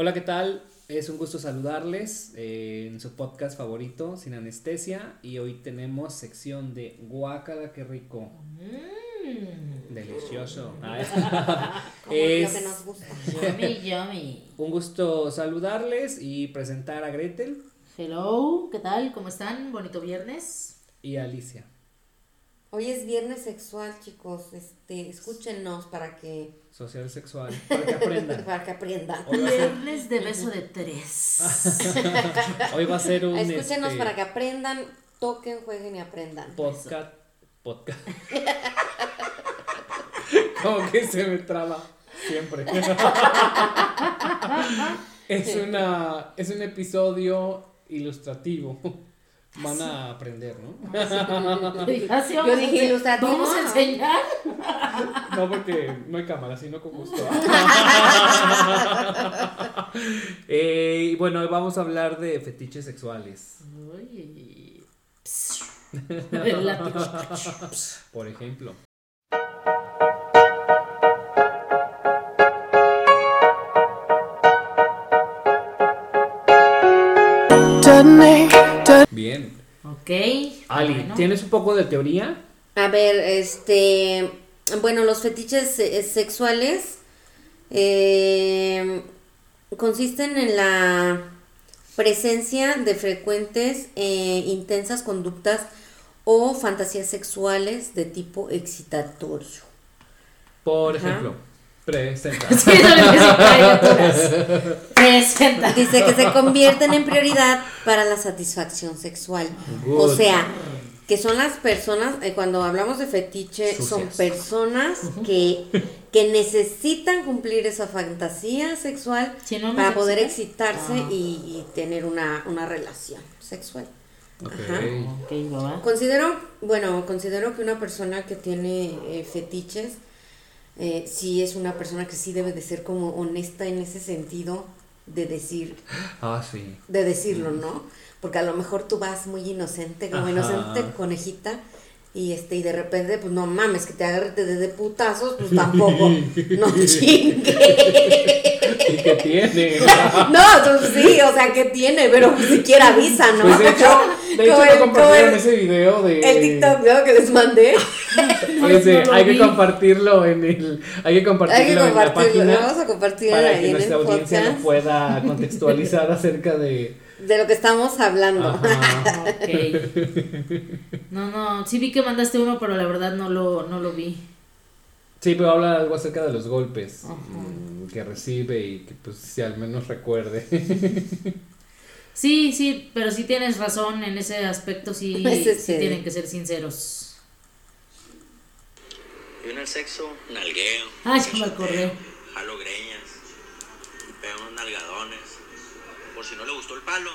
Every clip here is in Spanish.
Hola, ¿qué tal? Es un gusto saludarles eh, en su podcast favorito, Sin Anestesia. Y hoy tenemos sección de Guácala, qué rico. Mm. Delicioso. Como Es- lo que nos gusta. Yummy, yummy. Un gusto saludarles y presentar a Gretel Hello, ¿qué tal? ¿Cómo están? Bonito viernes. y a Alicia. Hoy es viernes sexual, chicos. Este, escúchenos para que Social sexual, para que aprendan. para que aprendan. Hoy va a ser, Viernes de beso de tres. hoy va a ser un Escúchenos este, para que aprendan, toquen, jueguen y aprendan. podcast. Podcast. Como que se me traba siempre. es una es un episodio ilustrativo. Van a aprender, ¿no? Así Yo vamos dije ilustrativo. Vamos a enseñar. No porque no hay cámara, sino con gusto. Eh, y bueno, hoy vamos a hablar de fetiches sexuales. Uy. Por ejemplo. Bien. Ok. Ali, Bueno. ¿tienes un poco de teoría? A ver, este, bueno, los fetiches eh, sexuales eh, consisten en la presencia de frecuentes e intensas conductas o fantasías sexuales de tipo excitatorio. Por Ajá. ejemplo, presenta. Sí. Presenta. Dice que se convierten en prioridad para la satisfacción sexual. O sea, que son las personas, eh, cuando hablamos de fetiche, son personas que, que necesitan cumplir esa fantasía sexual Si no, no para poder excita. excitarse Ah. y, y tener una, una relación sexual. Ok. Ajá. Ok, va. Considero, bueno, considero que una persona que tiene eh, fetiches, eh, sí es una persona que sí debe de ser como honesta en ese sentido de decir, Ah, sí. de decirlo, ¿no? Porque a lo mejor tú vas muy inocente, como Ajá. inocente conejita, y este, y de repente, pues no mames, que te agarre te dé de putazos, pues tampoco, no chingue. ¿Y qué tiene? No, pues sí, o sea, que tiene, pero ni siquiera avisa, ¿no? Pues de hecho, de hecho el- compartieron el- ese video de. El TikTok, ¿no? Que les mandé. Ese, No lo hay que vi. compartirlo en el. Hay que compartirlo, Hay que en la compartirlo, lo página. vamos a compartir para ahí que en nuestra el audiencia podcast lo pueda contextualizar acerca de. de lo que estamos hablando. Ajá. Ok. No, no, sí vi que mandaste uno, pero la verdad no lo, no lo vi. Sí, pero habla algo acerca de los golpes Ajá. mm, que recibe y que, pues, si al menos recuerde. Sí, sí, pero sí tienes razón en ese aspecto, sí, Ese sí sí. tienen que ser sinceros. Yo en el sexo nalgueo, Ah, ya me acordé. jalo greñas, pego unos nalgadones. Por si no le gustó el palo,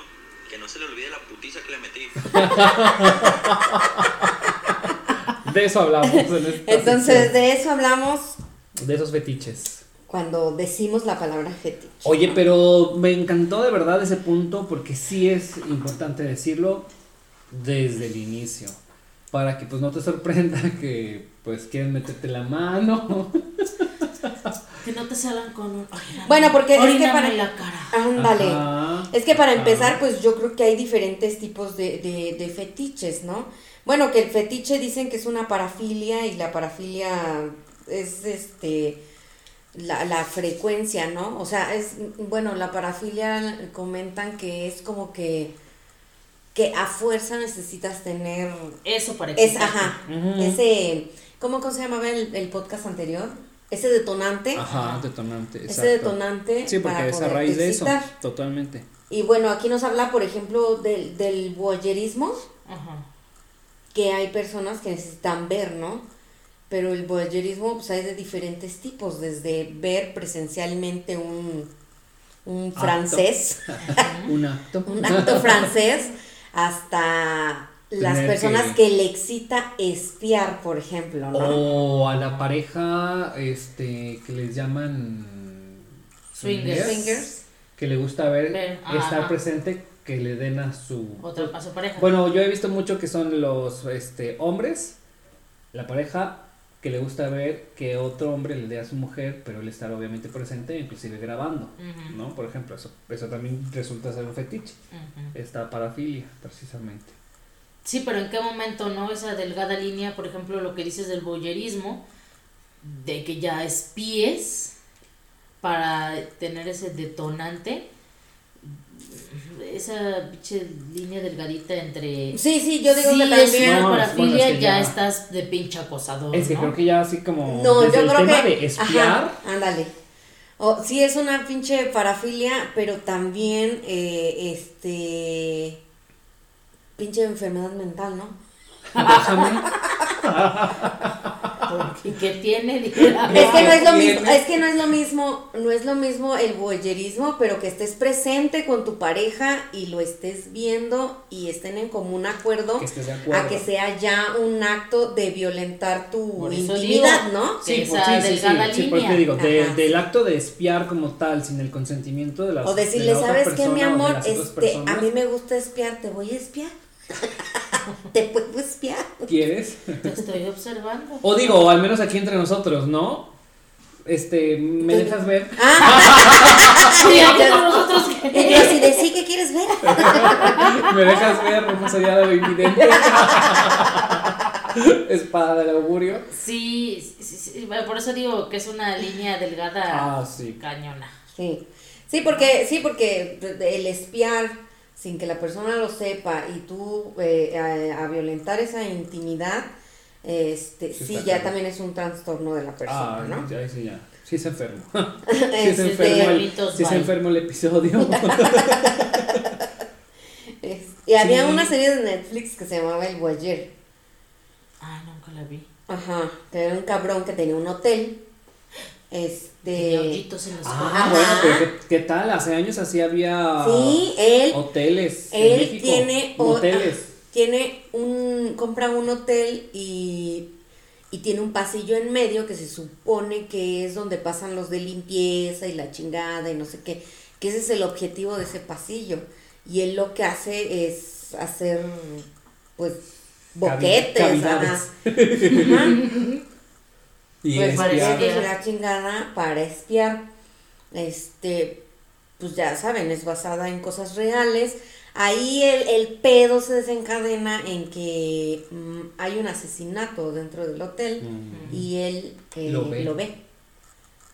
que no se le olvide la putiza que le metí. De eso hablamos en esta Entonces, de eso hablamos de esos fetiches. cuando decimos la palabra fetiche. Oye, pero me encantó de verdad ese punto porque sí es importante decirlo desde el inicio. Para que pues no te sorprenda que pues quieren meterte la mano. Que no te salgan con un. Ay, Bueno, porque es que para- la cara. Ándale. Ajá. Es que para Ajá. empezar, pues yo creo que hay diferentes tipos de, de, de fetiches, ¿no? Bueno, que el fetiche dicen que es una parafilia y la parafilia es este la, la frecuencia, ¿no? O sea, es bueno, la parafilia comentan que es como que que a fuerza necesitas tener Eso para es ajá, Ujú. ese ¿cómo, cómo se llamaba el, el podcast anterior? Ese detonante. Ajá, detonante. Ese exacto. detonante Sí, porque para es a raíz de eso. Totalmente. Y bueno, aquí nos habla, por ejemplo, del, del voyerismo, Ajá. Que hay personas que necesitan ver, ¿no? Pero el voyerismo, pues hay de diferentes tipos, desde ver presencialmente un, un Acto. francés, Un acto. un acto francés, hasta las Tener personas que- que... le excita espiar, por ejemplo, ¿no? O a la pareja, este, que les llaman Swingers. Swingers. que le gusta ver, Ver, estar ajá. presente, que le den a su Otra a su pareja. Bueno, yo he visto mucho que son los este hombres, la pareja que le gusta ver que otro hombre le dé a su mujer, pero él estar obviamente presente, inclusive grabando, ¿no? Por ejemplo, eso, eso también resulta ser un fetiche, ujú. esta parafilia, precisamente. Sí, pero ¿en qué momento, no? Esa delgada línea, por ejemplo, lo que dices del boyerismo, de que ya espíes para tener ese detonante, esa pinche línea delgadita entre... Sí, sí, yo digo sí, que también. No, es- parafilia, bueno, es que ya, ya- estás de pinche acosador, Es que ¿no? creo que ya así como No, desde yo el creo tema que. de espiar, Ajá, ándale. O, sí, es una pinche parafilia, pero también, eh, este. Pinche enfermedad mental, ¿no? ¿Y tiene? Es que no es lo tiene? mismo, es que no es lo mismo, no es lo mismo el voyerismo, pero que estés presente con tu pareja y lo estés viendo y estén en común acuerdo que estés de acuerdo. a que sea ya un acto de violentar tu Por intimidad, digo. ¿no? por- esa delgada sí, por te digo, de- del sí. acto de espiar como tal, sin el consentimiento de las O de decirle, la ¿sabes qué, mi amor? Este, a personas, mí me gusta espiar, ¿te voy a espiar? ¿Te puedo espiar? ¿Quieres? Te estoy observando. O digo, o al menos aquí entre nosotros, ¿no? Este, ¿me Tú- dejas ver? Sí, aquí con nosotros Y que... yo así de sí, ¿qué quieres ver? ¿Me dejas ver más allá de lo invidente? Espada del augurio. Sí, sí, sí, bueno, por eso digo que es una línea delgada Ah, sí. cañona. Sí, sí, porque, sí, porque el espiar sin que la persona lo sepa y tú eh, a, a violentar esa intimidad, este, Sí, ya también es un trastorno de la persona, Ah, ¿no? ya, sí, ya. Sí se enfermo. Sí se enfermo el, sí se enfermo el episodio. y había Sí. una serie de Netflix que se llamaba El Voyeur. Ay, nunca la vi. Ajá, que era un cabrón que tenía un hotel. Este. Hoyitos en los Ah, bueno, pero ¿qué, qué tal? Hace años así había Sí, él hoteles. Él tiene moteles. ah, tiene un compra un hotel y y tiene un pasillo en medio que se supone que es donde pasan los de limpieza y la chingada y no sé qué, que ese es el objetivo de ese pasillo y él lo que hace es hacer pues boquetes, cavidades. ajá. Y pues espiar. parecía- boquetes de la chingada para espiar. Este, pues ya saben, es basada en cosas reales. Ahí el, el pedo se desencadena en que mm, hay un asesinato dentro del hotel Mm. y él eh, Lo ve. Lo ve.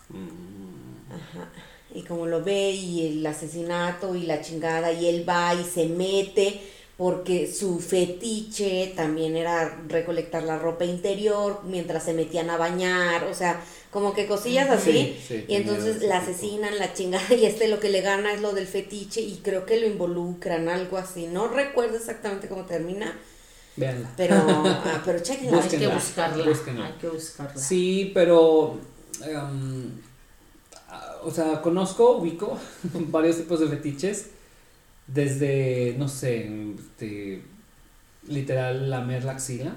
Mm. Ajá. Y como lo ve y el asesinato y la chingada y él va y se mete porque su fetiche también era recolectar la ropa interior mientras se metían a bañar, o sea, como que cosillas así. Sí, sí, y entonces la asesinan, la chingada y este lo que le gana es lo del fetiche y creo que lo involucran, algo así. No recuerdo exactamente cómo termina, Véanla. pero, ah, pero chequenla. Hay que buscarla. búsquenla. Hay que buscarla. Sí, pero. em, ah, o sea, conozco, ubico varios tipos de fetiches. Desde, no sé, este, literal, lamer la axila.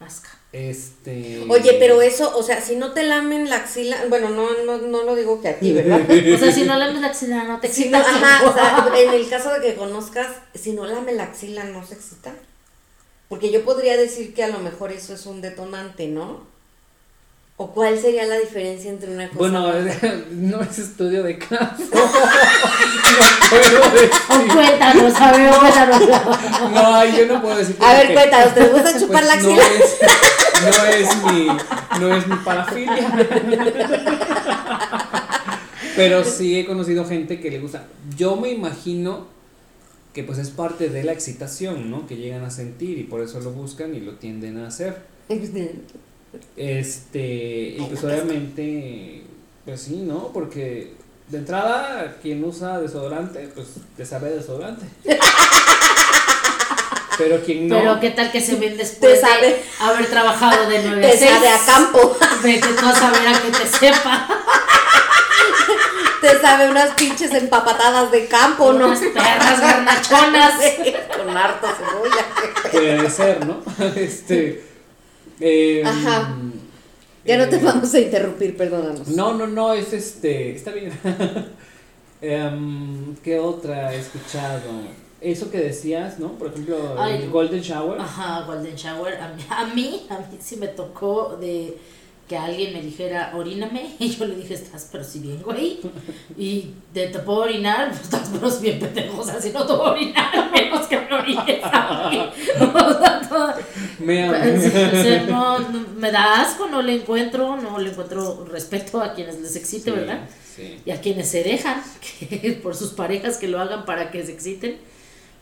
Asca. Este. Oye, pero eso, o sea, si no te lamen la axila, bueno, no, no, no lo digo que a ti, ¿verdad? O sea, si no lames la axila, no te Si no, excitas. ajá, o sea, en el caso de que conozcas, si no lame la axila, no se excita. Porque yo podría decir que a lo mejor eso es un detonante, ¿no? ¿O cuál sería la diferencia entre una cosa Bueno, no es estudio de caso. no puedo O decir. cuéntanos, a ver, cuéntanos. No, yo no puedo decir. A ver, cuéntanos, ¿te gusta chupar pues, la no axila? es, no es mi, no es mi parafilia. Pero sí he conocido gente que le gusta. Yo me imagino que pues es parte de la excitación, ¿no? Que llegan a sentir y por eso lo buscan y lo tienden a hacer. Este, y pues obviamente, pues sí, ¿no? Porque de entrada, quien usa desodorante, pues te sabe desodorante. Pero quien no. Pero qué tal que se ven después Te sabe. de haber trabajado de 9 a Te 6. sabe a campo, Vete tú a saber a que te sepa. te sabe unas pinches empapatadas de campo, ¿no? Unas perras garnachonas. Con harta cebolla. Puede ser, ¿no? este. Eh, Ajá. Ya no te eh, vamos a interrumpir, perdónanos. No, no, no, es este. Está bien. Em, ¿Qué otra he escuchado? eso que decías, ¿no? Por ejemplo, Ay. el Golden Shower. Ajá, Golden Shower. A mí, a mí, a mí sí me tocó de que alguien me dijera, oríname. Y yo le dije, estás pero si bien, güey. Y de te puedo orinar, pues estás pero si bien pendejo. O sea, si no te puedo orinar, menos que me orines a mí. O sea, todo- Me o sea, no, no, me da asco, no le encuentro, no le encuentro respeto a quienes les excite, ¿verdad? Sí. y a quienes se dejan que por sus parejas que lo hagan para que se exciten.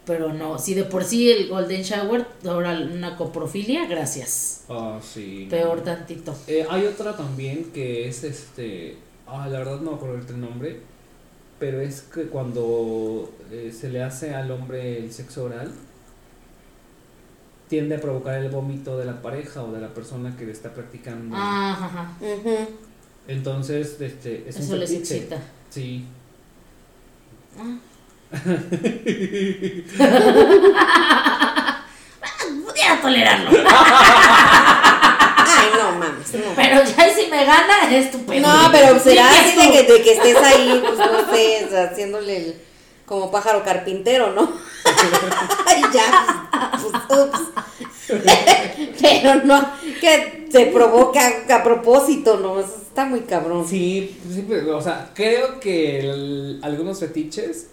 Pero no, si de por sí el Golden Shower, ahora una coprofilia, gracias. Ah, sí. Peor tantito. Eh, hay otra también que es este. Ah, la verdad no me acuerdo el nombre. Pero es que cuando eh, se le hace al hombre el sexo oral, tiende a provocar el vómito de la pareja o de la persona que le está practicando. Ah, ajá. Ujú. Entonces, este, es Eso un les fetiche. excita. Sí. Ah. Pudiera tolerarlo. Ay, no mames, no. Pero ya si me gana, es tu pedo. No, pero será Sí, así de que, de que estés ahí, pues no sé, o sea, haciéndole el, como pájaro carpintero, ¿no? Ay, ya, pues, ups. Pero no, que se provoca a propósito, ¿no? Eso está muy cabrón. Sí, sí, pero, o sea, creo que el- algunos fetiches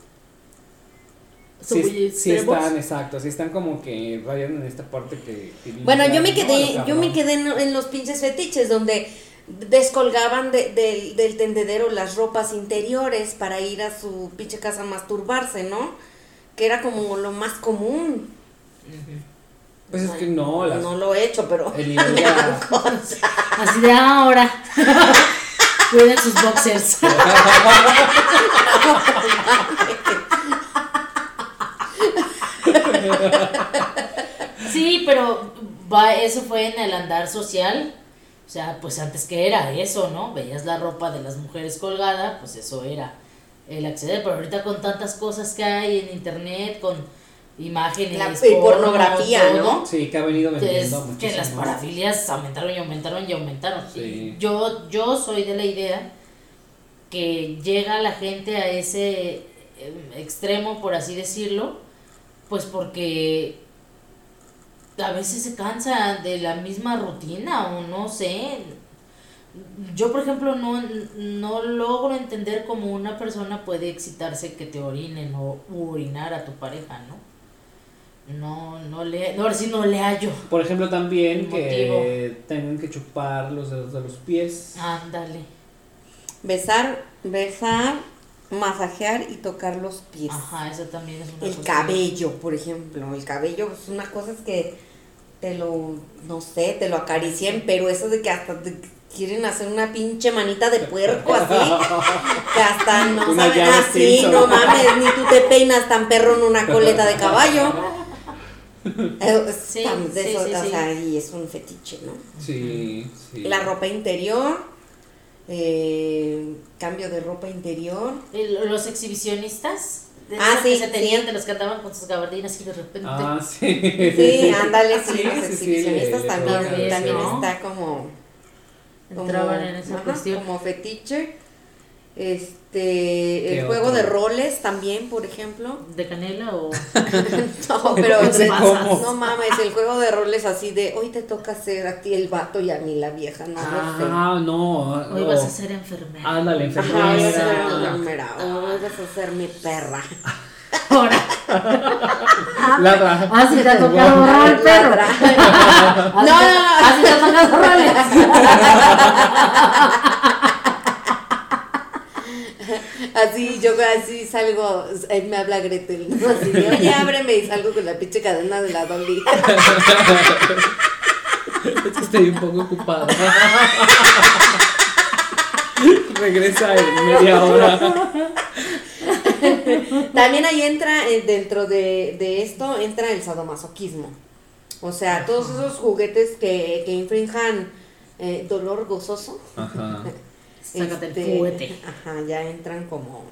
sí, sí están, exacto, sí están como que rayan en esta parte que... que Bueno, yo me quedé, yo me quedé en, en los pinches fetiches donde descolgaban de- del- del tendedero las ropas interiores para ir a su pinche casa a masturbarse, ¿no? Que era como lo más común. Pues es que no, las, No lo he hecho, pero el nivel de... Así de ahora. Cuiden sus boxers. Sí, pero va, eso fue en el andar social. O sea, pues antes que era eso, ¿no? Veías la ropa de las mujeres colgada, pues eso era el acceder. Pero ahorita con tantas cosas que hay en internet, con imágenes, La- y porno, pornografía, todo, ¿no? Sí, que ha venido es vendiendo que muchísimo. las parafilias aumentaron y aumentaron y aumentaron. Sí. Y Yo, yo soy de la idea que llega la gente a ese eh, extremo, por así decirlo, pues porque a veces se cansa de la misma rutina o no sé. Yo, por ejemplo, no, no logro entender cómo una persona puede excitarse que te orinen o orinar a tu pareja, ¿no? No, no le, no, ahora sí no le hallo. Por ejemplo, también que tengan que chupar los dedos de los pies. Ándale. besar, besar, masajear y tocar los pies. Ajá, eso también es una El cosa. cabello, por ejemplo, el cabello es una cosa es que te lo, no sé, te lo acaricien, pero eso de que hasta te quieren hacer una pinche manita de puerco así, que hasta no Una saben así, no mames, ni tú te peinas tan perro en una coleta de caballo. Eh, Sí, de sí, eso, sí, o sí. sea, y es un fetiche, ¿no? Sí, sí. La ropa interior, eh, cambio de ropa interior. El- los exhibicionistas. De Ah, esos que sí, se tenían, sí. de los que andaban con sus gabardinas y de repente. Ah, sí. Sí, ándale, sí, Sí, los sí, sí, exhibicionistas también, También, también ¿no? está como, como- entraban en esa ajá, cuestión. como fetiche. Este, el ¿Qué juego otro? de roles también, por ejemplo. ¿De canela o.? No, pero es- ¿Cómo? no mames, el juego de roles así de hoy te toca ser a ti el vato y a mí la vieja, no, no sé. Ah, no. Hoy no. vas a ser enfermera. Ándale, Ajá, hoy vas a ser enfermera. enfermera, hoy vas a ser mi perra. Ahora. Ladra. Ah, sí, te ha tocado borrar el perro. Ah, No, no, te- no. Ah, sí, te ha tocado roles. Así, yo así salgo, eh, me habla Gretel, ¿no? Así oye, ábreme y salgo con la pinche cadena de la Dolly. Estoy un poco ocupado. Regresa en media hora. También ahí entra, eh, dentro de, de esto, entra el sadomasoquismo. O sea, todos esos juguetes que, que infrinjan eh, dolor gozoso. Ajá. Sácate el este, juguete. Ajá, ya entran como...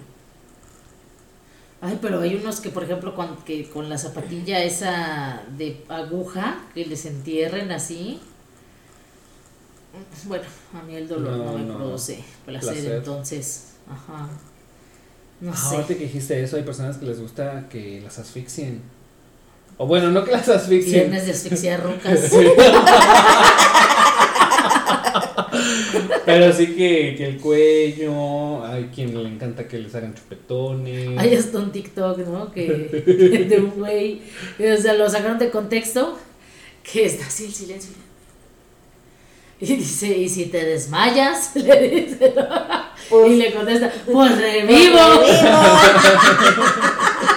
Ay, pero hay unos que, por ejemplo, con, que con la zapatilla esa de aguja, que les entierren así. Bueno, a mí el dolor no, No, me no. produce placer, Placer. entonces, ajá. No Ah, sé. Ahorita que dijiste eso, hay personas que les gusta que las asfixien. O bueno, no que las asfixien. Viernes de asfixia rucas. Sí. Pero sí que, que el cuello, hay quien le encanta que les hagan chupetones. Hay hasta un TikTok, ¿no? Que de un güey, o sea, lo sacaron de contexto, que está así el silencio. Y dice, ¿y si te desmayas? Le dice, ¿no? y le contesta, pues revivo.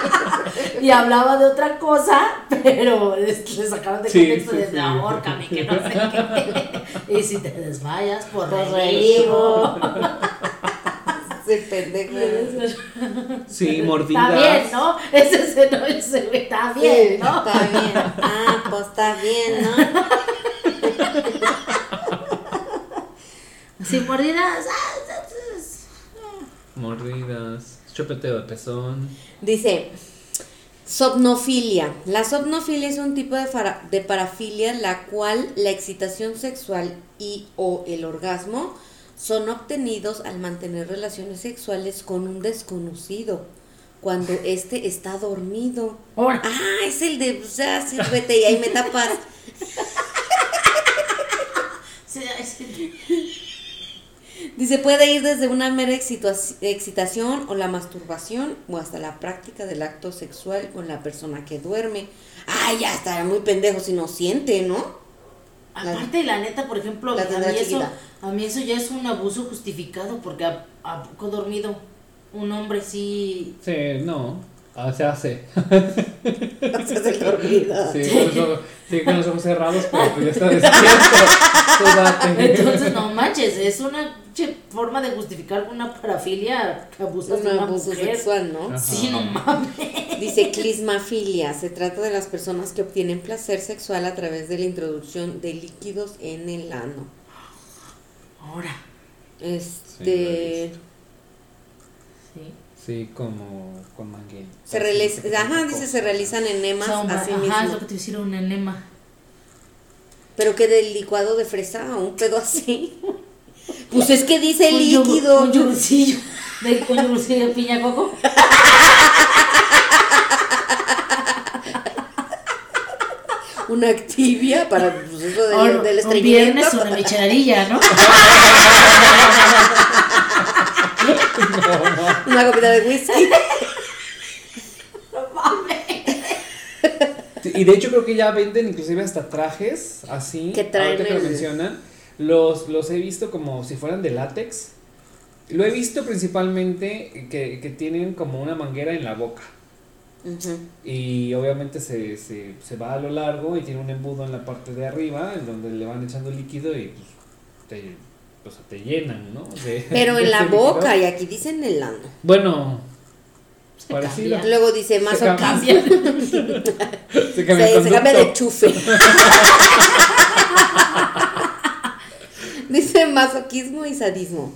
y hablaba de otra cosa, pero le sacaron de Sí, contexto sí, de sí. ahórcame, que no sé qué. y si te desmayas, Pues revivo. Sí, pendejo. Sí, mordidas. Está bien, ¿no? Ese se no, ese está bien, ¿no? Está bien. Ah, pues está bien, ¿no? Sin mordidas. ah, Mordidas. Chupeteo de pezón. Dice, somnofilia. La somnofilia es un tipo de, de parafilia la cual la excitación sexual y o el orgasmo son obtenidos al mantener relaciones sexuales con un desconocido cuando éste está dormido. Ah, es el de, o sea, sírvete y ahí me tapas. Dice, puede ir desde una mera excitaci- excitación o la masturbación o hasta la práctica del acto sexual con la persona que duerme. Ay, ya está muy pendejo si no siente, ¿no? Aparte, la neta, por ejemplo, La a mí, eso, chiquita. a mí eso ya es un abuso justificado porque a, a poco dormido un hombre sí... Sí, no. Ah, se hace. Haces el dormido. Sí, con los ojos, sí, con los ojos cerrados, pero pues ya está despierto. Entonces, no manches, es una forma de justificar una parafilia que abusas de una abuso mujer. sexual, ¿no? Ajá. Sí, no mames. Dice clismafilia. Se trata de las personas que obtienen placer sexual a través de la introducción de líquidos en el ano. Ahora. Este. Sí. Sí, como con manguera. se realiza, ajá, dice se realizan enemas O sea, un- a sí ajá, mismo. es lo que te hicieron un enema. Pero que del licuado de fresa o un pedo así. Pues es que dice yogur- líquido. Un yogurcillo. De, un yogurcillo de piña coco. Una activia para pues, eso del, Ahora, del un estreñimiento. viernes una micheladilla, ¿no? Una copita de whisky. Sí, Y de hecho creo que ya venden inclusive hasta trajes así. Que traen ahorita que lo el- mencionan. Los, los he visto como si fueran de látex. Lo he visto principalmente que, que tienen como una manguera en la boca. Y obviamente se, se, se va a lo largo y tiene un embudo en la parte de arriba en donde le van echando líquido y pues te, o sea, te llenan, ¿no? De- Pero de en la líquido. boca y aquí dicen el ano. Bueno, parecido. Luego dice más Se cambia. Se cambia Se, se cambia de chufe. Masoquismo y sadismo.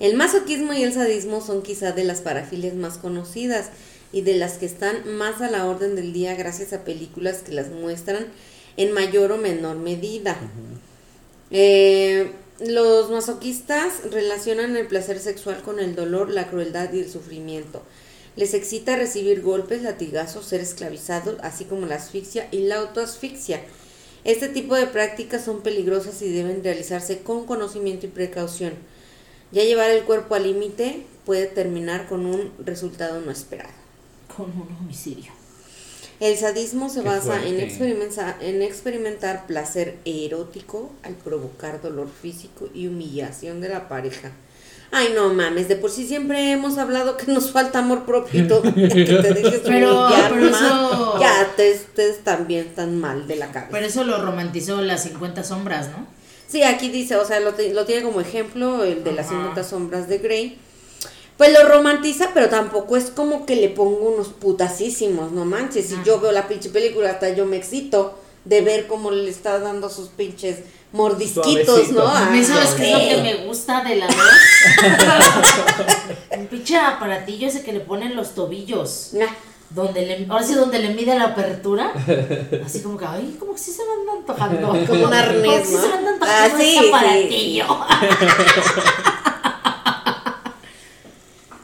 El masoquismo y el sadismo son quizá de las parafilias más conocidas y de las que están más a la orden del día gracias a películas que las muestran en mayor o menor medida. Eh, los masoquistas relacionan el placer sexual con el dolor, la crueldad y el sufrimiento. Les excita recibir golpes, latigazos, ser esclavizados, así como la asfixia y la autoasfixia. Este tipo de prácticas son peligrosas y deben realizarse con conocimiento y precaución. Ya llevar el cuerpo al límite puede terminar con un resultado no esperado. Con un homicidio. El sadismo se Qué basa en, en experimentar placer erótico al provocar dolor físico y humillación de la pareja. Ay, no mames, de por sí siempre hemos hablado que nos falta amor propio y todo. Ya que te dejes Pero- humillar pero más. eso- Ya, ustedes, ustedes también están mal de la cabeza. Pero eso lo romantizó las 50 sombras, ¿no? Sí, aquí dice, o sea, lo, te- lo tiene como ejemplo el de las Ajá. 50 sombras de Grey. Pues lo romantiza, pero tampoco es como que le pongo unos putasísimos, no manches. Si Ajá. yo veo la pinche película, hasta yo me excito de ver cómo le está dando sus pinches mordisquitos, Suavecito. ¿no? A mí, Ah, ¿sabes qué es lo sí. que me gusta de la dos? Un pinche aparatillo ese que le ponen los tobillos. Ah, Donde le, ahora sí, donde le mide la apertura. Así como que, ay, como que sí se me anda antojando. Como un arnés, Como que sí ¿no? se me anda antojando Ah, sí, ese sí, aparatillo.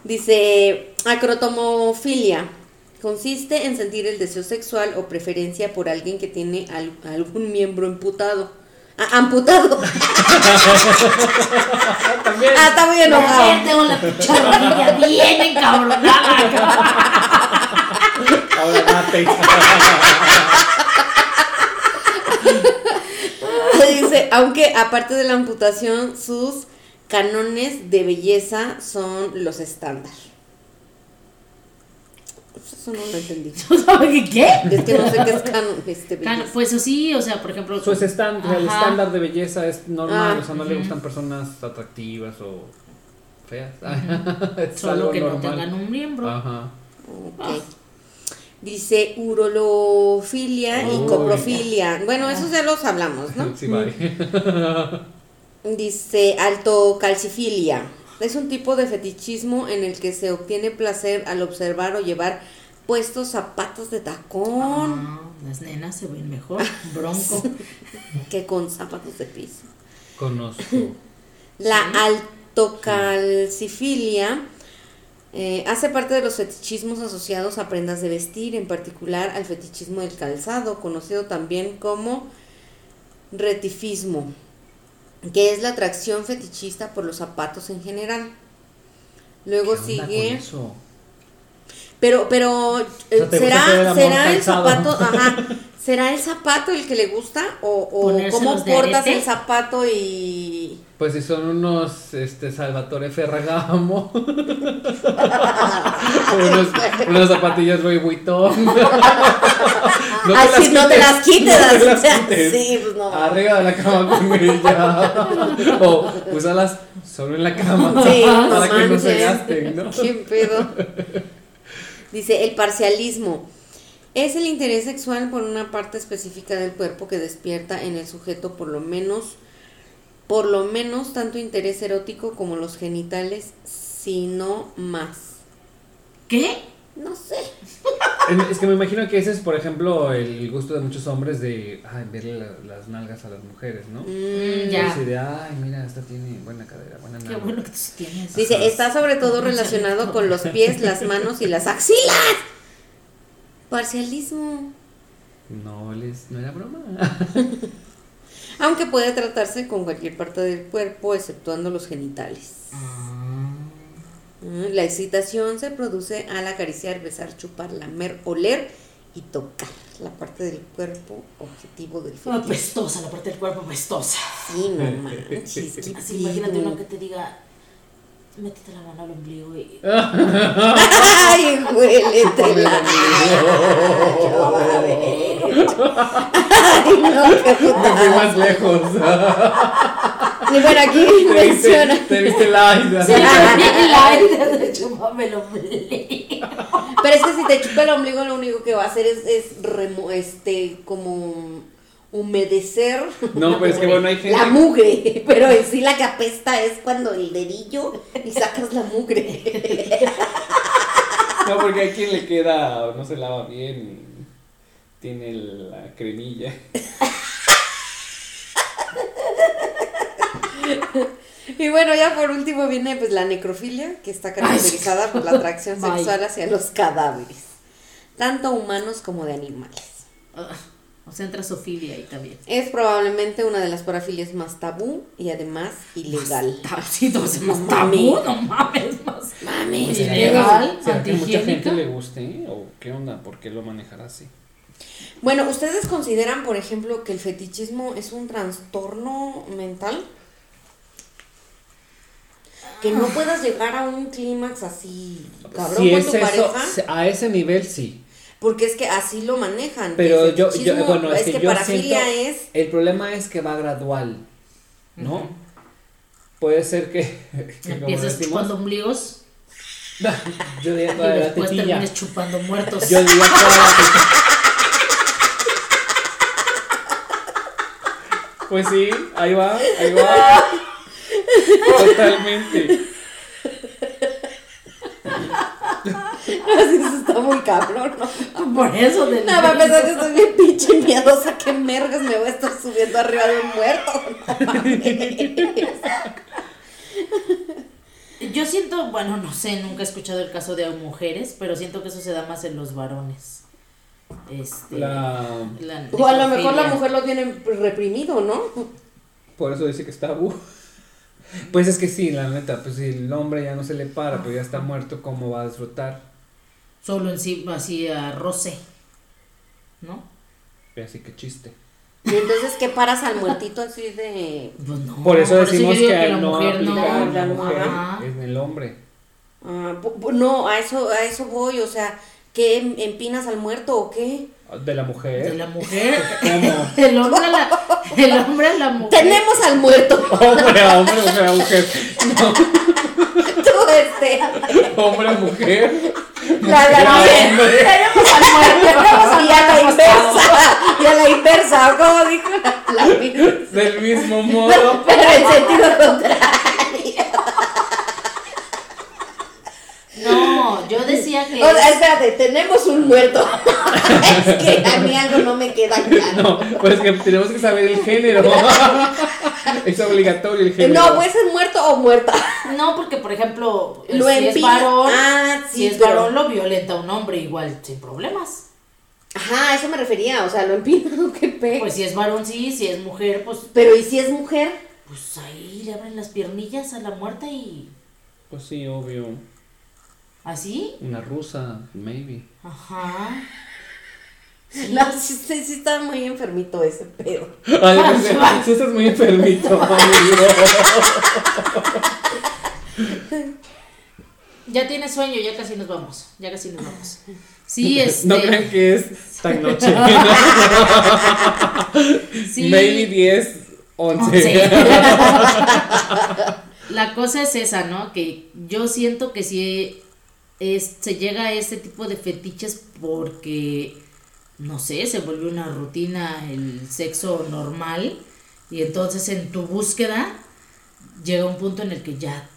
Dice, acrotomofilia. Consiste en sentir el deseo sexual o preferencia por alguien que tiene al- algún miembro amputado. Amputado. También. ah, está muy La enojado. gente con la pinche rodilla bien encabronada. Ahora mate. Dice, aunque aparte de la amputación, sus canones de belleza son los estándar. Eso no lo entendí. ¿Sabes qué? qué? Es que no sé qué es canon, este, Can-. Pues así, o sea, por ejemplo. Su estándar, el estándar de belleza es normal, Ah. o sea, no le gustan personas atractivas o feas. Solo que no tengan un miembro. Ajá. Ok. Dice urolofilia y coprofilia. Bueno, esos ya los hablamos, ¿no? Sí, bye. Dice altocalcifilia. Es un tipo de fetichismo en el que se obtiene placer al observar o llevar puestos zapatos de tacón Ah, las nenas se ven mejor. Bronco. que con zapatos de piso. Conozco. La altocalcifilia eh, hace parte de los fetichismos asociados a prendas de vestir, en particular al fetichismo del calzado, conocido también como retifismo, que es la atracción fetichista por los zapatos en general. Luego ¿Qué onda con sigue... eso? Pero, pero, eh, sea, ¿te gusta ¿será, el será el calzado? zapato, ajá, será el zapato el que le gusta o, o cómo portas el zapato y Pues si son unos este Salvatore Ferragamo. unos, unas zapatillas Louis Vuitton. no Así no te las quites, no te las quites. sí, pues no. Arriba de la cama con ella. o úsalas solo en la cama. Sí, para que no se gasten, ¿no? ¿Qué pedo? Dice, el parcialismo. Es el interés sexual por una parte específica del cuerpo que despierta en el sujeto por lo menos, por lo menos tanto interés erótico como los genitales, si no más. ¿Qué? No sé. Es que me imagino que ese es, por ejemplo, el gusto de muchos hombres de ay, verle la- las nalgas a las mujeres, ¿no? Mm, ya. Así de, ay, mira, esta tiene buena cadera, buena Qué nalga. bueno que tú sí tienes. Dice, está sobre todo relacionado con los pies, las manos y las axilas. Parcialismo. No, les, no era broma. Aunque puede tratarse con cualquier parte del cuerpo, exceptuando los genitales. Mm, La excitación se produce al acariciar, besar, chupar, lamer, oler y tocar la parte del cuerpo objetivo del fetiche. apestosa, la parte del cuerpo apestosa. Sí, no manches, Así, imagínate uno que te diga, métete la mano al ombligo y... Ay, huélete la ver. Ay, no, qué Me puta. fui más lejos. Y bueno, aquí te, viste, menciona. te viste la Sí, la idea de chuparme el ombligo. Pero es que si te chupa el ombligo, lo único que va a hacer es, es remo- este, como humedecer No, pues es que bueno, hay gente. la mugre. Pero en sí la que apesta es cuando el dedillo y sacas la mugre. No, porque hay quien le queda o no se lava bien y tiene la cremilla. Y bueno, ya por último viene pues la necrofilia, que está caracterizada por la atracción sexual hacia los cadáveres, tanto humanos como de animales. Ah, O sea, entra Sofía ahí también. Es probablemente una de las parafilias más tabú y además ilegal. Sí, más Mami. tabú, no mames, más. Mames, Sí, ¿qué ilegal. ¿Será que a mucha gente antihigiénica. le guste ¿eh? o qué onda? ¿Por qué lo manejará así? Bueno, ¿ustedes consideran, por ejemplo, que el fetichismo es un trastorno mental? Que no puedas llegar a un clímax así, cabrón, si con es tu eso, pareja. a ese nivel sí. Porque es que así lo manejan. que Pero el yo, yo, bueno, es, que, yo parafilia siento, es. el problema es que va gradual, ¿no? Ujú. Puede ser que, que Empiezas decimos, chupando ombligos yo diría y toda la después tetilla. termines chupando muertos. Yo diría toda la tetilla. Pues sí, ahí va, ahí va. Totalmente. Así eso está muy cabrón, ¿no? Por eso del No, para empezar que estoy bien pinche miedosa, que mergas me voy a estar subiendo arriba de un muerto. No mames. yo siento, bueno, no sé, nunca he escuchado el caso de mujeres, pero siento que eso se da más en los varones. Este, La, la O a lo mejor la mujer lo tiene reprimido, ¿no? por eso dice que está tabú. Pues es que sí, la neta, pues si el hombre ya no se le para, pues ya está muerto, ¿cómo va a disfrutar? Solo encima así a roce. ¿No? Y Así que chiste. Y entonces, ¿qué paras al muertito así de...? Pues no, Por eso decimos digo que, la no mujer no. en la no, mujer, ajá. es en el hombre. Ah, no, a eso, a eso voy, o sea, ¿qué em- empinas al muerto o qué? De la mujer. De la mujer. ¿Cómo? El hombre a la, el hombre a la mujer. Tenemos al muerto, Hombre a hombre, mujer a mujer. tú este, Hombre mujer. la, Ya, la- hombre. Tenemos al muerto, tenemos al y a la inversa, y a la inversa, ¿cómo dijo la, la Del mismo modo. Pero en sentido contrario. No, yo decía que. O sea, espérate, tenemos un muerto. es que a mí algo no me queda claro. No, pues que tenemos que saber el género. es obligatorio el género. No, puede ser muerto o muerta. No, porque por ejemplo, Lo si es empina- varón, Ah, sí, si es pero- varón lo violenta un hombre igual sin problemas. Ajá, a eso me refería, o sea, lo empino, qué pe. Pues si es varón sí, si es mujer pues Pero ¿y si es mujer? pues ahí le abren las piernillas a la muerta y Pues sí, obvio. Así. Una rusa, maybe. Ajá. No, sí, sí, sí está muy enfermito ese pedo. Ay, pues, sí estás muy enfermito. Ya tienes sueño, ya casi nos vamos. Ya casi nos vamos. Sí, este. No crean que es tan noche. sí. Maybe 10, 11. Sí. La cosa es esa, ¿no? Que yo siento que si es, se llega a este tipo de fetiches porque, no sé, se vuelve una rutina el sexo normal y entonces en tu búsqueda llega un punto en el que ya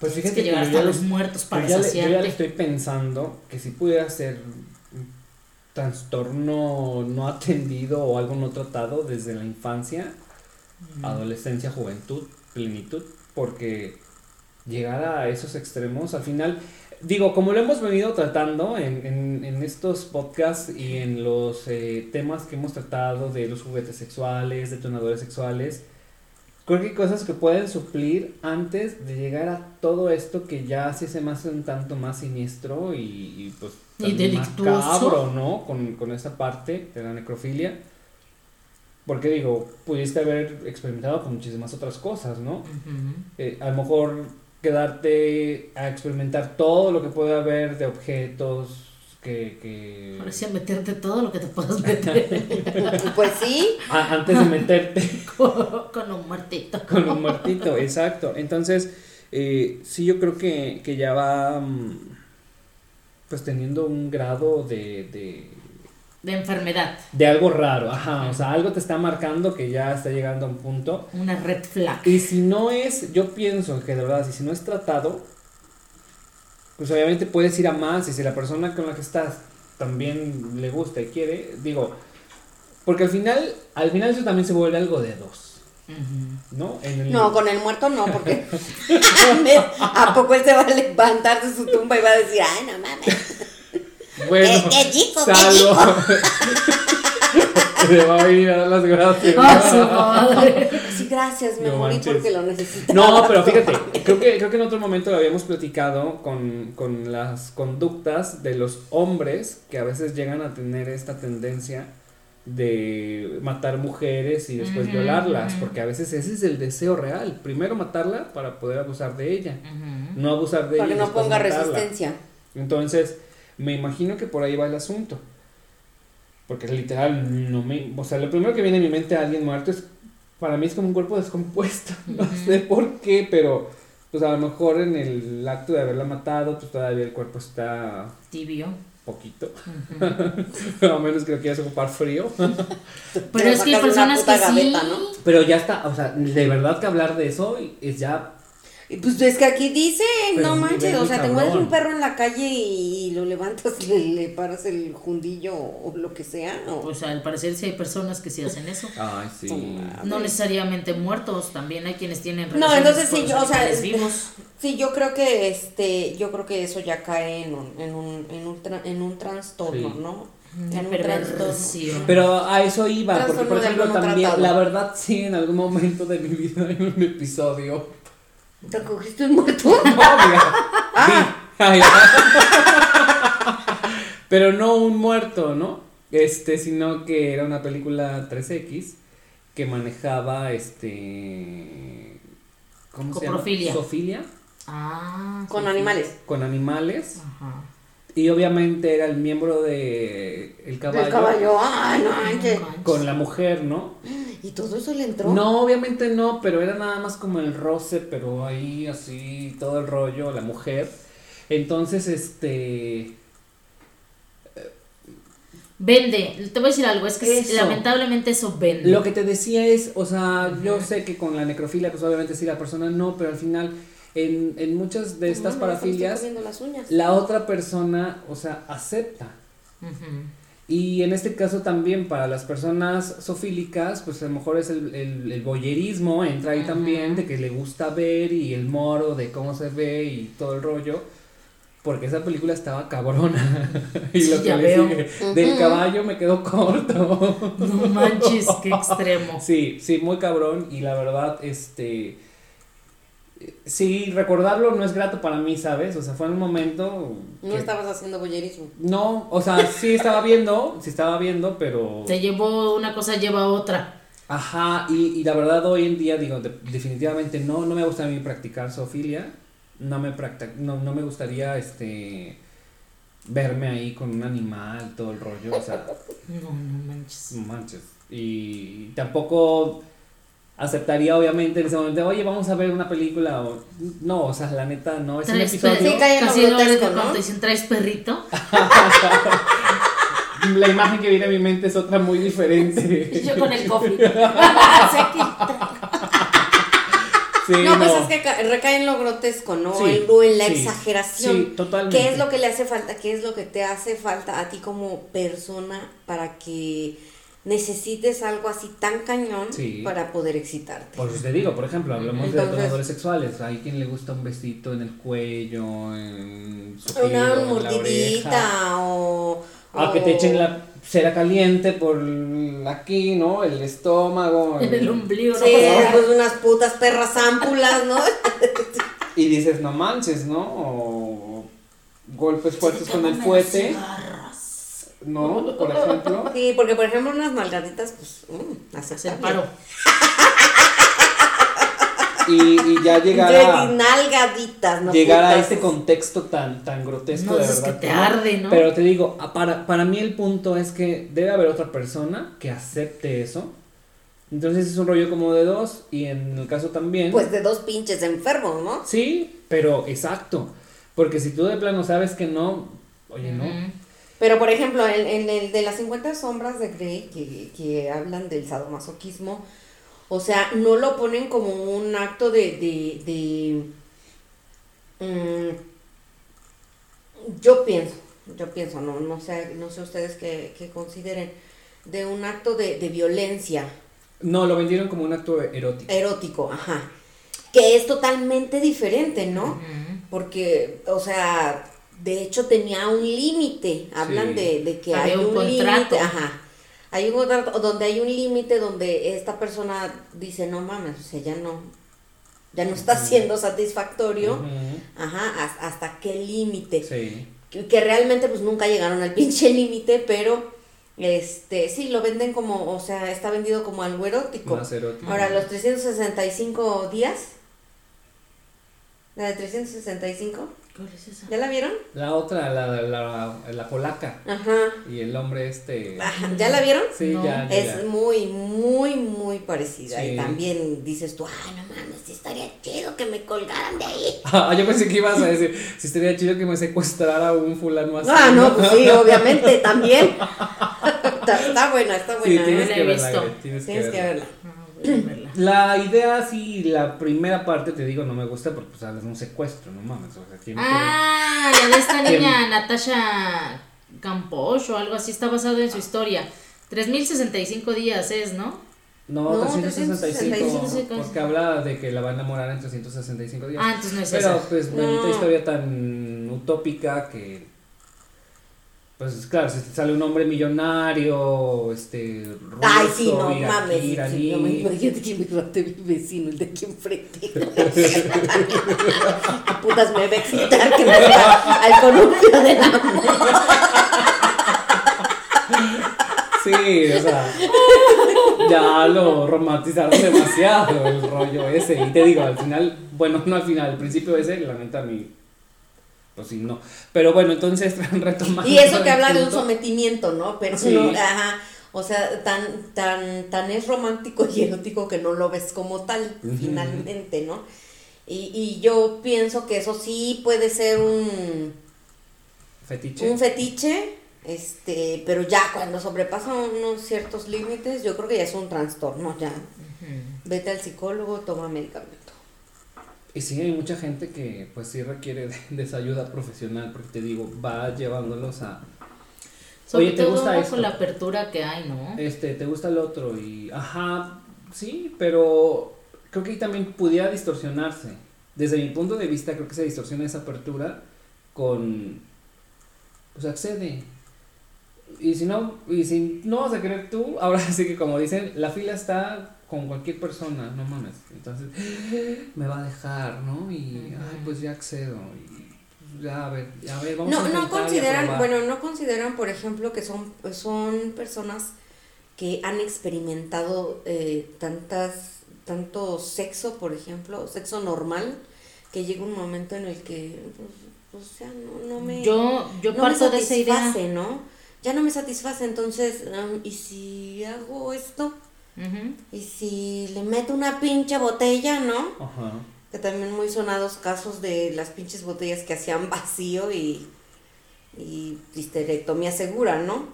Pues fíjate que llegar yo hasta ya los muertos yo para ya, le, yo ya le estoy pensando que si pudiera ser un trastorno no atendido o algo no tratado desde la infancia, adolescencia, juventud, plenitud, porque llegar a esos extremos al final, digo, como lo hemos venido tratando en, en, en estos podcasts y en los eh, temas que hemos tratado de los juguetes sexuales, detonadores sexuales, creo que hay cosas que pueden suplir antes de llegar a todo esto que ya sí se me hace un tanto más siniestro y, y, pues Y delictuoso. macabro, ¿no? Con, con esa parte de la necrofilia. Porque digo, pudiste haber experimentado con muchísimas otras cosas, ¿no? Eh, a lo mejor quedarte a experimentar todo lo que puede haber de objetos que... que... Ahora sí a meterte todo lo que te puedas meter Pues sí. a- antes de meterte con, con un muertito. con un muertito, exacto. Entonces, eh, sí yo creo que, que ya va mm, pues teniendo un grado de, de, De enfermedad. de algo raro, ajá, o sea, algo te está marcando que ya está llegando a un punto. Una red flag. Y si no es, yo pienso que de verdad, si no es tratado, pues obviamente puedes ir a más y si la persona con la que estás también le gusta y quiere, digo, porque al final, al final eso también se vuelve algo de dos. ¿no? En el- No, con el muerto no, porque ¿a poco él se va a levantar de su tumba y va a decir, ay, no mames? Bueno, ¡Qué- qué chico, qué salvo. Le va a venir a dar las gracias. ¡Ah, su madre! Sí, gracias, me No morí manches. porque lo necesitaba. No, pero fíjate, creo que, creo que en otro momento lo habíamos platicado con, con las conductas de los hombres que a veces llegan a tener esta tendencia de matar mujeres y después violarlas, porque a veces ese es el deseo real, primero matarla para poder abusar de ella, no abusar de Para que ella. no ponga matarla. resistencia. Entonces, me imagino que por ahí va el asunto. Porque literal, no me. O sea, lo primero que viene a mi mente a alguien muerto es. Para mí es como un cuerpo descompuesto. No sé por qué, pero. Pues a lo mejor en el acto de haberla matado, pues todavía el cuerpo está Tibio. poquito. Ujú. a menos que lo quieras ocupar frío. Pero es que hay personas que sí. gaveta, ¿no? Pero ya está, o sea, de verdad que hablar de eso es ya. Pues es que aquí dice, Pero no manches, o sea, te mueres un perro en la calle y, lo levantas y le, le paras el jundillo o lo que sea, ¿no? Pues al parecer sí hay personas que sí hacen eso. Ay, sí. No necesariamente muertos, también hay quienes tienen No, entonces sí, los yo, o sea, vivos. sí, yo creo que este, yo creo que eso ya cae en un, en un, en un, tra- en un trastorno, Sí. ¿no? Una En un trastorno. perversión. Pero a eso iba, porque por ejemplo también, tratado. la verdad sí, en algún momento de mi vida hay un episodio. ¿Te cogiste un muerto? Obvio. Ah. Sí. Ay, Pero no un muerto, ¿no? Este, sino que era una película 3X que manejaba este ¿cómo se llama? Coprofilia. Zoofilia Ah, Con sí, animales. con animales Ajá. Y obviamente era el miembro de el caballo, El caballo, ay, no con la mujer, ¿no? ¿Y todo eso le entró? No, obviamente no, pero era nada más como el roce, pero ahí así todo el rollo, la mujer. Entonces, este Vende, te voy a decir algo, es que Eso. lamentablemente eso vende. Lo que te decía es, o sea, yo sé que con la necrofilia, pues obviamente sí la persona no, pero al final, en, en muchas de estas No, me estoy parafilias, comiendo las uñas. la otra persona, o sea, acepta. Ujú. Y en este caso también para las personas sofílicas, pues a lo mejor es el, el, el voyerismo, entra ahí Ajá. también, de que le gusta ver y el moro de cómo se ve y todo el rollo. Porque esa película estaba cabrona. y Sí, lo que ya le veo. sigue. Del Ujú. caballo me quedó corto. No manches, qué extremo. Sí, sí, muy cabrón. Y la verdad, este. Sí, recordarlo no es grato para mí, ¿sabes? O sea, fue en un momento. No estabas haciendo boyerismo. No, o sea, sí estaba viendo, sí estaba viendo, pero. Te llevó una cosa, lleva otra. Ajá, y, y la verdad hoy en día, digo, de- definitivamente no, no me gusta a mí practicar zoofilia. No me, practa- no, no me gustaría, este. Verme ahí con un animal, todo el rollo, o sea. No, no manches. No manches. Y tampoco aceptaría, obviamente, en ese momento, oye, vamos a ver una película. O, no, o sea, la neta, no. Es un episodio. Sí, cae en lo Casi no grotesco, de ¿no? dicen traes perrito. La imagen que viene a mi mente es otra muy diferente. Y yo con el coffee. Sí, No, pues es que ca- recae en lo grotesco, ¿no? Sí, En- o en la sí, exageración. sí, totalmente. ¿Qué es lo que le hace falta? ¿Qué es lo que te hace falta a ti como persona para que necesites algo así tan cañón Sí. para poder excitarte? Por eso te digo, por ejemplo, hablamos de Entonces- detonadores sexuales. Hay quien le gusta un besito en el cuello, en su pelo, Una mordidita o, A que o- te echen la cera caliente por aquí, ¿no? El estómago. En el ombligo. no Sí, nada. pues unas putas perras ámpulas, ¿no? Y dices, no manches, ¿no? O golpes fuertes con el fuete, ¿no? Por ejemplo. Sí, porque por ejemplo unas malgaditas, pues, mm, Se aceptable. paró. Y, y ya llegar a, nalgaditas, ¿no? llegar a este contexto tan, tan grotesco No, de es verdad. que te no. arde, ¿no? Pero te digo, a- para, para mí el punto es que debe haber otra persona que acepte eso. Entonces es un rollo como de dos. Y en el caso también. Pues de dos pinches enfermos, ¿no? Sí, pero exacto. Porque si tú de plano sabes que no, oye, no. Pero por ejemplo, en, en el de las 50 sombras de Grey, que, que hablan del sadomasoquismo, o sea, no lo ponen como un acto de... de, de mm, yo pienso, yo pienso, no, no sé, no sé ustedes qué, qué consideren, de un acto de, de violencia No, lo vendieron como un acto erótico. erótico, ajá, que es totalmente diferente, ¿no? Porque, o sea, de hecho tenía un límite. Hablan Sí. de, de que Había hay un un, contrato. límite. Ajá. Hay un contrato donde hay un límite donde esta persona dice, no mames, o sea, ya no, ya no está siendo satisfactorio. Ujú, Ajá, has- hasta qué límite. Sí. Que, que realmente pues nunca llegaron al pinche límite, pero este, sí, lo venden como, o sea, está vendido como algo erótico. Más erótico. Ahora, los 365 días. La de 365. ¿Cuál es esa? ¿Ya la vieron? La otra, la, la, la polaca. Ajá. Y el hombre este. Ajá, ¿Ya la vieron? Sí, No. ya, ya, Es ya. muy, muy, muy parecida. Sí. Y también dices tú, ay, no mames, estaría chido que me colgaran de ahí. Ah, yo pensé que ibas a decir, si estaría chido que me secuestrara un fulano así. Ah, no, pues sí, obviamente, también. está, está buena, está Sí, buena. tienes ¿eh? la que he verla, tienes, Tienes que que verla. Ah, verla. La idea, sí, la primera parte, te digo, no me gusta porque pues hablas de un secuestro, no mames. O sea, ¿quién quiere- Ah, ya de esta niña Natasha Camposh o algo así, está basado en su historia. 3065 días es, ¿no? No, No, 365, 365. porque habla de que la va a enamorar en 365 días. Ah, entonces no es Pero esa. pues bendita No. historia tan utópica que pues claro, si te sale un hombre millonario, este ruso, Ay, sí, no ira- mames. iraní. Sí, no me imagínate que me mate mi vecino, el de aquí enfrente. ¿Qué putas me va a excitar que me vaya al columpio de la Sí, o sea, ya lo romantizaron demasiado el rollo ese. Y te digo, al final, bueno, no al final, al principio ese, la neta a mí, pues sí, no. Pero bueno, entonces retomando. Y eso que habla de un sometimiento, ¿no? Pero Sí. no, ajá. O sea, tan, tan, tan es romántico y erótico que no lo ves como tal, finalmente, ¿no? Y, y yo pienso que eso sí puede ser un, Fetiche. un fetiche, este, pero ya cuando sobrepasa unos ciertos límites, yo creo que ya es un trastorno, ya. Vete al psicólogo, toma medicamento. Y sí, hay mucha gente que pues sí requiere de, de esa ayuda profesional, porque te digo, va llevándolos a, Sobre Oye, ¿te todo gusta con la apertura que hay, ¿no? este, te gusta el otro y, ajá, sí, pero creo que ahí también pudiera distorsionarse. Desde mi punto de vista, creo que se distorsiona esa apertura con, pues accede. Y si no, y si no vas a querer tú, ahora sí que como dicen, la fila está con cualquier persona, no mames. Entonces, me va a dejar, ¿no? Y, ay, pues ya accedo. Y, pues, ya, a ver, ya, a ver, vamos a No, no a consideran, probar. bueno, no consideran, por ejemplo, que son, son personas que han experimentado eh, tantas, tanto sexo, por ejemplo, sexo normal, que llega un momento en el que, pues, o sea, no, no me, Yo, yo no me parto de esa idea. satisface, ¿no? Ya no me satisface, entonces, um, ¿y si hago esto? Ujú. ¿Y si le meto una pinche botella, no? Ajá. Que también muy sonados casos de las pinches botellas que hacían vacío y, y histerectomía segura, ¿no?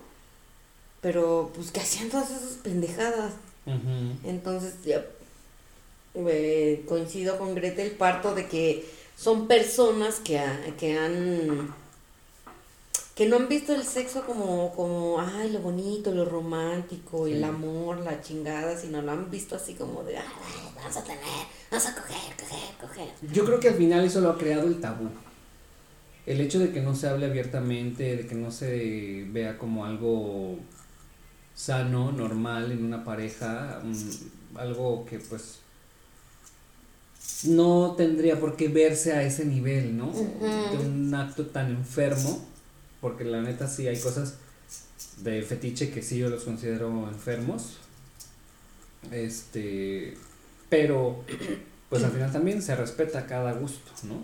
Pero pues que hacían todas esas pendejadas. Ujú. Entonces ya eh, coincido con Gretel parto de que son personas que, que han que no han visto el sexo como, como, ay, lo bonito, lo romántico, el amor, la chingada, sino lo han visto así como de, ay, vamos a tener, vamos a coger, coger, coger. Yo creo que al final eso lo ha creado el tabú. El hecho de que no se hable abiertamente, de que no se vea como algo sano, normal en una pareja, mm, algo que pues no tendría por qué verse a ese nivel, ¿no? De un acto tan enfermo, porque la neta sí hay cosas de fetiche que sí yo los considero enfermos. Este, pero pues al final también se respeta cada gusto, ¿no?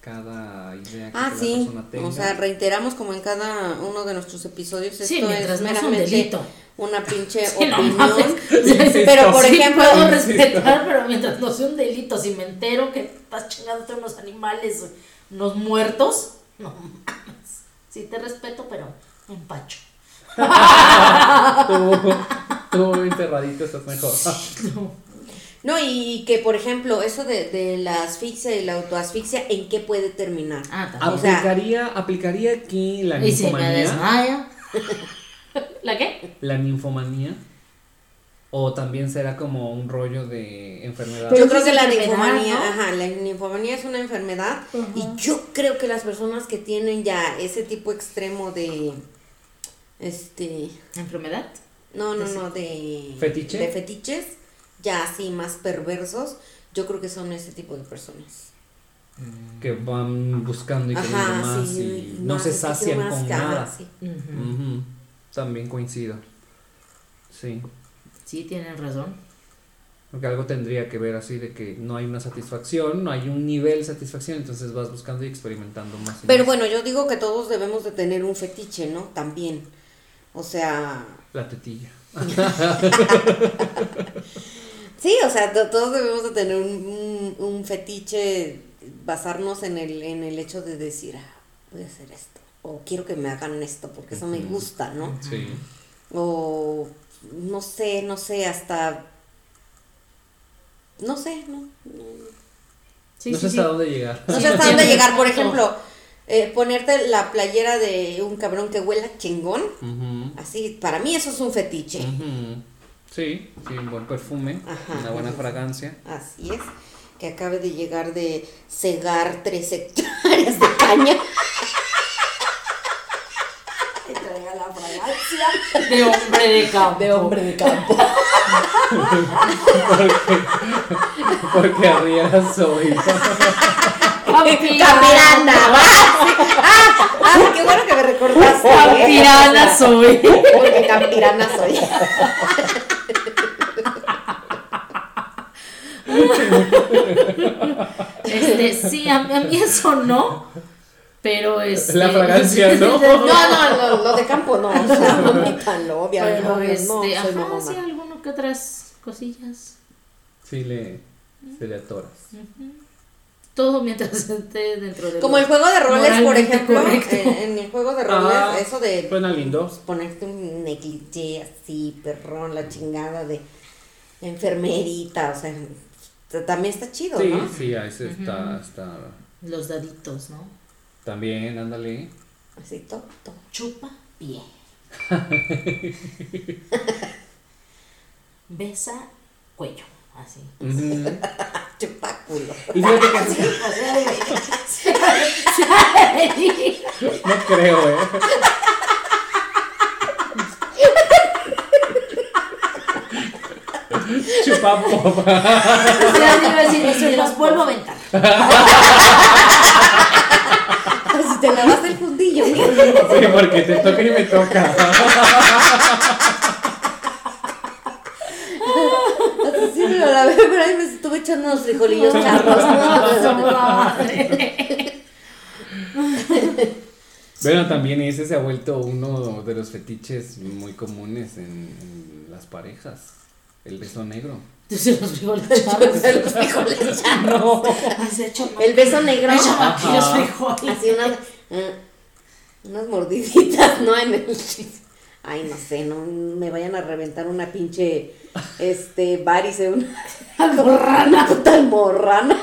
Cada idea que Ah, la sí, persona tenga. o sea, reiteramos como en cada uno de nuestros episodios, Sí, esto mientras es no sea un meramente delito. una pinche Sí, no opinión. pero por Sí, ejemplo, puedo respetar, pero mientras no sea un delito, si me entero que estás chingándote unos animales, unos muertos, no mames. Sí te respeto, pero empacho. tú, tú enterradito estás mejor. No, y que por ejemplo, eso de, de la asfixia y la autoasfixia, ¿en qué puede terminar? Ah, también. O sea- aplicaría, aplicaría aquí la Y si me ninfomanía. desmaya. ¿La qué? La ninfomanía. O también será como un rollo de enfermedad. Pero yo creo que la ninfomanía, ¿no? ajá, la ninfomanía es una enfermedad y yo creo que las personas que tienen ya ese tipo extremo de este ¿Enfermedad? no, no, no, de ¿Fetiche? de fetiches ya así más perversos, yo creo que son ese tipo de personas. que van buscando y queriendo Ajá, más sí, y no más, se sacian más, con nada. sí. Ujú. Ujú, También coincido. Sí. Sí, tienen razón. Porque algo tendría que ver así de que no hay una satisfacción, no hay un nivel de satisfacción, entonces vas buscando y experimentando más. y Pero más. bueno, yo digo que todos debemos de tener un fetiche, ¿no? También. O sea, La tetilla. Sí, o sea, to- todos debemos de tener un, un- un fetiche, basarnos en el, en el hecho de decir, ah, voy a hacer esto, o quiero que me hagan esto, porque eso me gusta, ¿no? Sí. O no sé, no sé, hasta no sé, no, no, Sí, no sí, sé sí. hasta dónde llegar. no sé hasta dónde llegar, por ejemplo, eh, ponerte la playera de un cabrón que huela chingón, así, para mí eso es un fetiche. Sí, sí, un buen perfume, Ajá. una buena fragancia. Así es, que acabe de llegar de cegar tres hectáreas de caña. Y traiga la De hombre de campo. de hombre de campo. Porque arriera soy. Campirana, ¿va? Ah, ah, qué bueno que me recordaste. ¿eh? Campirana soy. Porque campirana soy. Este, sí, a, a mí eso no. Pero este. La fragancia, ¿no? No, no, no, lo de campo no. O sea, omítanlo, obviamente. Pero no, este, no, soy ajá, mamona. sí, alguno que otras cosillas. Sí, le, se le atoras. Todo mientras esté dentro de Como el juego de roles, por ejemplo, en, en el juego de roles, Ah, eso de Suena lindo. ponerte un negligé así, perrón, la chingada de enfermerita, o sea, también está chido, Sí, ¿no? sí, a ese está, está. Los daditos, ¿no? También, ándale. Así todo, todo. Chupa pie. Besa cuello. Así. Ujú. Chupáculo. Y fíjate que no creo, ¿eh? Chupapo. Ya te iba a decir, los vuelvo a aventar. Si te lavas el fundillo, Sí, porque te toca y me toca. Así sí me lo lavé, pero ahí me estuve echando unos frijolillos charros. Bueno, también ese se ha vuelto uno de los fetiches muy comunes en, en las parejas. El beso negro. Se los frijoles chavos. Los frijoles charros. No. Has hecho El beso negro. Los frijoles. Así unas, eh, unas mordiditas, ¿no? En el Ay, no sé, no me vayan a reventar una pinche este varice, una Almorrana. una puta almorrana.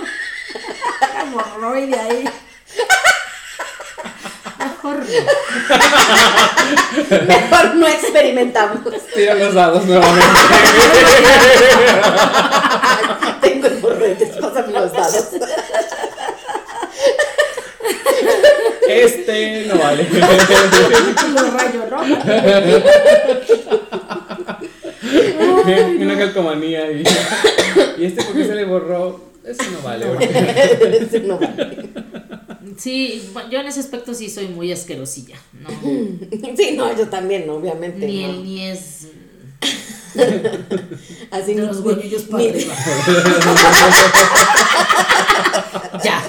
Hemorroide ahí. Mejor no. Mejor no experimentamos. Tira los dados nuevamente. Tengo hemorroides, pásame los dados. Este no vale. Los rayos, ¿no? Y una calcomanía y, y este porque se le borró. Eso no vale. ahorita. Ese no vale. Sí, yo en ese aspecto sí soy muy asquerosilla. No. Sí, no, yo también, obviamente. Ni, no. el, ni es Así de ni- los huevillos para ni- arriba. ya.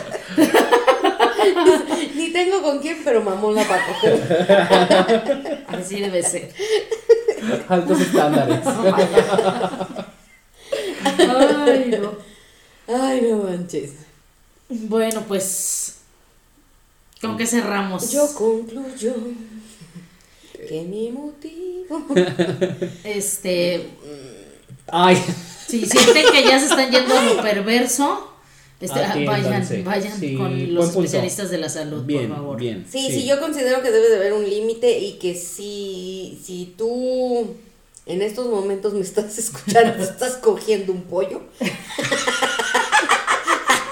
Ni tengo con quién, pero mamón la para coger. Así debe ser. Altos estándares. Ay, no. Ay, no manches. Bueno, pues. ¿Con qué cerramos? Yo concluyo que mi motivo. Este. Ay. Si sienten que ya se están yendo a lo perverso, este, ah, vayan, vayan Sí, con los especialistas de la salud, Bien, por favor. bien. Sí, sí, yo considero que debe de haber un límite y que si, si tú en estos momentos me estás escuchando, estás cogiendo un pollo,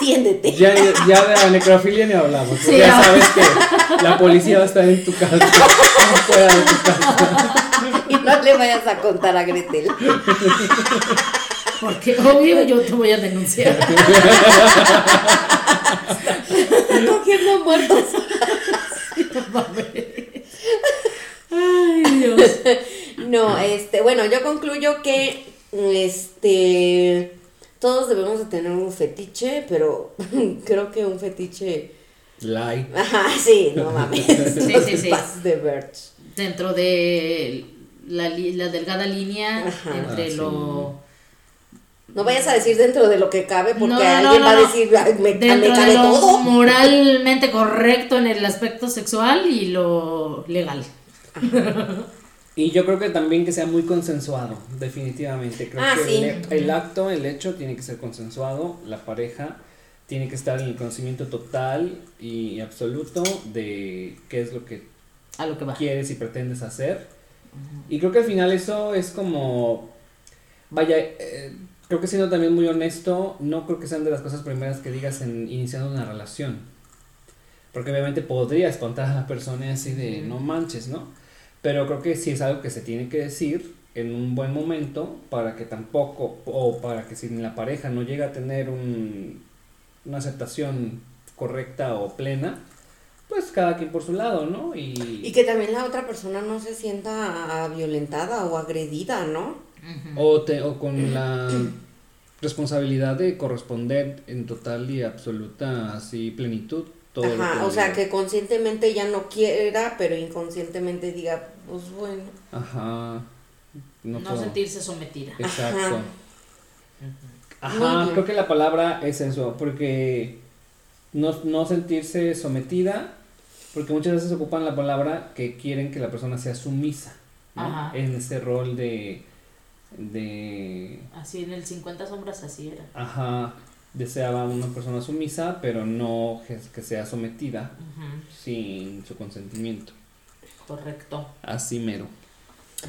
atiéndete. Ya, ya de la necrofilia ni hablamos. porque Sí, ya sabes que la policía va a estar en tu casa. Fuera de tu casa. Y no le vayas a contar a Gretel. Porque obvio yo te voy a denunciar. Está cogiendo muertos. Ay, Dios. No, este, bueno, yo concluyo que este todos debemos de tener un fetiche, pero creo que un fetiche Like. Ajá, sí, no mames. Sí, sí, sí. de Birch. Dentro de la, la delgada línea Ajá. entre Ah, sí. lo. No vayas a decir dentro de lo que cabe porque No, no, alguien no, va a decir, "Ay, me, me Dentro cabe de lo todo. moralmente correcto en el aspecto sexual y lo legal. Y yo creo que también que sea muy consensuado, definitivamente. Creo Ah, que sí. el, el acto, el hecho tiene que ser consensuado, la pareja tiene que estar en el conocimiento total y absoluto de qué es lo que A lo que va. quieres y pretendes hacer. Y creo que al final eso es como, vaya, eh, creo que siendo también muy honesto, no creo que sean de las cosas primeras que digas en iniciando una relación. Porque obviamente podría espantar a la persona así de, no manches, ¿no? Pero creo que sí es algo que se tiene que decir en un buen momento para que tampoco, o para que si la pareja no llega a tener un, una aceptación correcta o plena, pues cada quien por su lado, ¿no? Y, Y que también la otra persona no se sienta violentada o agredida, ¿no? o, te, o con la responsabilidad de corresponder en total y absoluta así plenitud todo lo Ajá, que o sea, diga. que conscientemente ella no quiera, pero inconscientemente diga, pues bueno. Ajá. No, sentirse sometida. Exacto. Ajá. Bien. creo que la palabra es eso, porque no, no sentirse sometida, porque muchas veces ocupan la palabra que quieren que la persona sea sumisa, ¿no? Ajá. En ese rol de, de, Así en el 50 sombras así era. ajá, deseaba una persona sumisa, pero no que, sea sometida sin su consentimiento. Correcto. Así mero.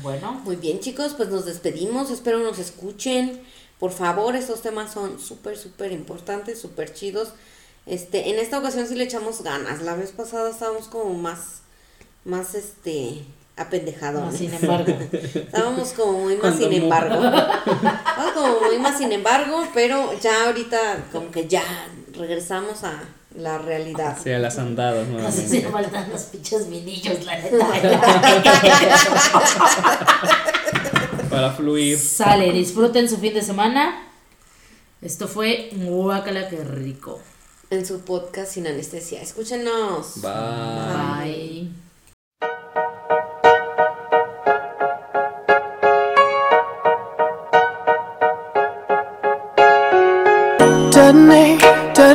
Bueno, Muy bien, chicos, pues nos despedimos. Espero nos escuchen. Por favor, estos temas son súper, súper importantes, súper chidos. Este, en esta ocasión sí le echamos ganas. La vez pasada estábamos como más, más, este, apendejados. más sin embargo. Estábamos como muy más Cuando sin no. embargo. Estábamos como muy más sin embargo, pero ya ahorita como que ya regresamos a la realidad. Sea las andadas Nos nuevamente. hacían falta los pinches vinillos, la neta. Para fluir. Sale, disfruten su fin de semana. Esto fue Guacala, qué rico. En su podcast sin anestesia. Escúchenos. Bye. Bye.